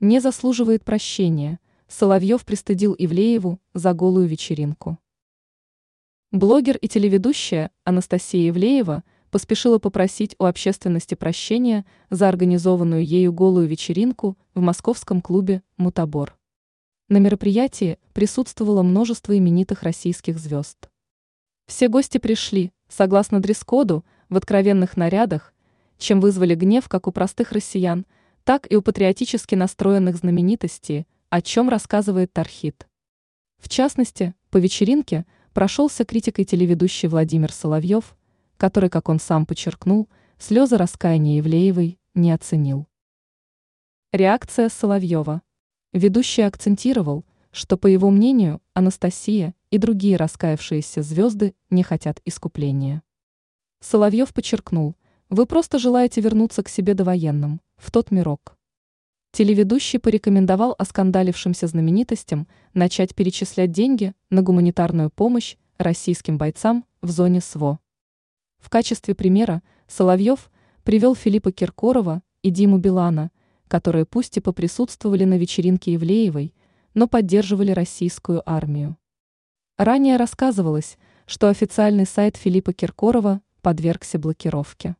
Не заслуживает прощения. Соловьев пристыдил Ивлееву за голую вечеринку. Блогер и телеведущая Анастасия Ивлеева поспешила попросить у общественности прощения за организованную ею голую вечеринку в московском клубе «Мутабор». На мероприятии присутствовало множество именитых российских звезд. Все гости пришли, согласно дресс-коду, в откровенных нарядах, чем вызвали гнев как у простых россиян – так и у патриотически настроенных знаменитостей, о чем рассказывает Тархит. В частности, по вечеринке прошелся критикой телеведущий Владимир Соловьев, который, как он сам подчеркнул, слезы раскаяния Евлеевой не оценил. Реакция Соловьева. Ведущий акцентировал, что, по его мнению, Анастасия и другие раскаявшиеся звезды не хотят искупления. Соловьев подчеркнул, вы просто желаете вернуться к себе довоенным в тот мирок. Телеведущий порекомендовал оскандалившимся знаменитостям начать перечислять деньги на гуманитарную помощь российским бойцам в зоне СВО. В качестве примера Соловьев привел Филиппа Киркорова и Диму Билана, которые пусть и поприсутствовали на вечеринке Евлеевой, но поддерживали российскую армию. Ранее рассказывалось, что официальный сайт Филиппа Киркорова подвергся блокировке.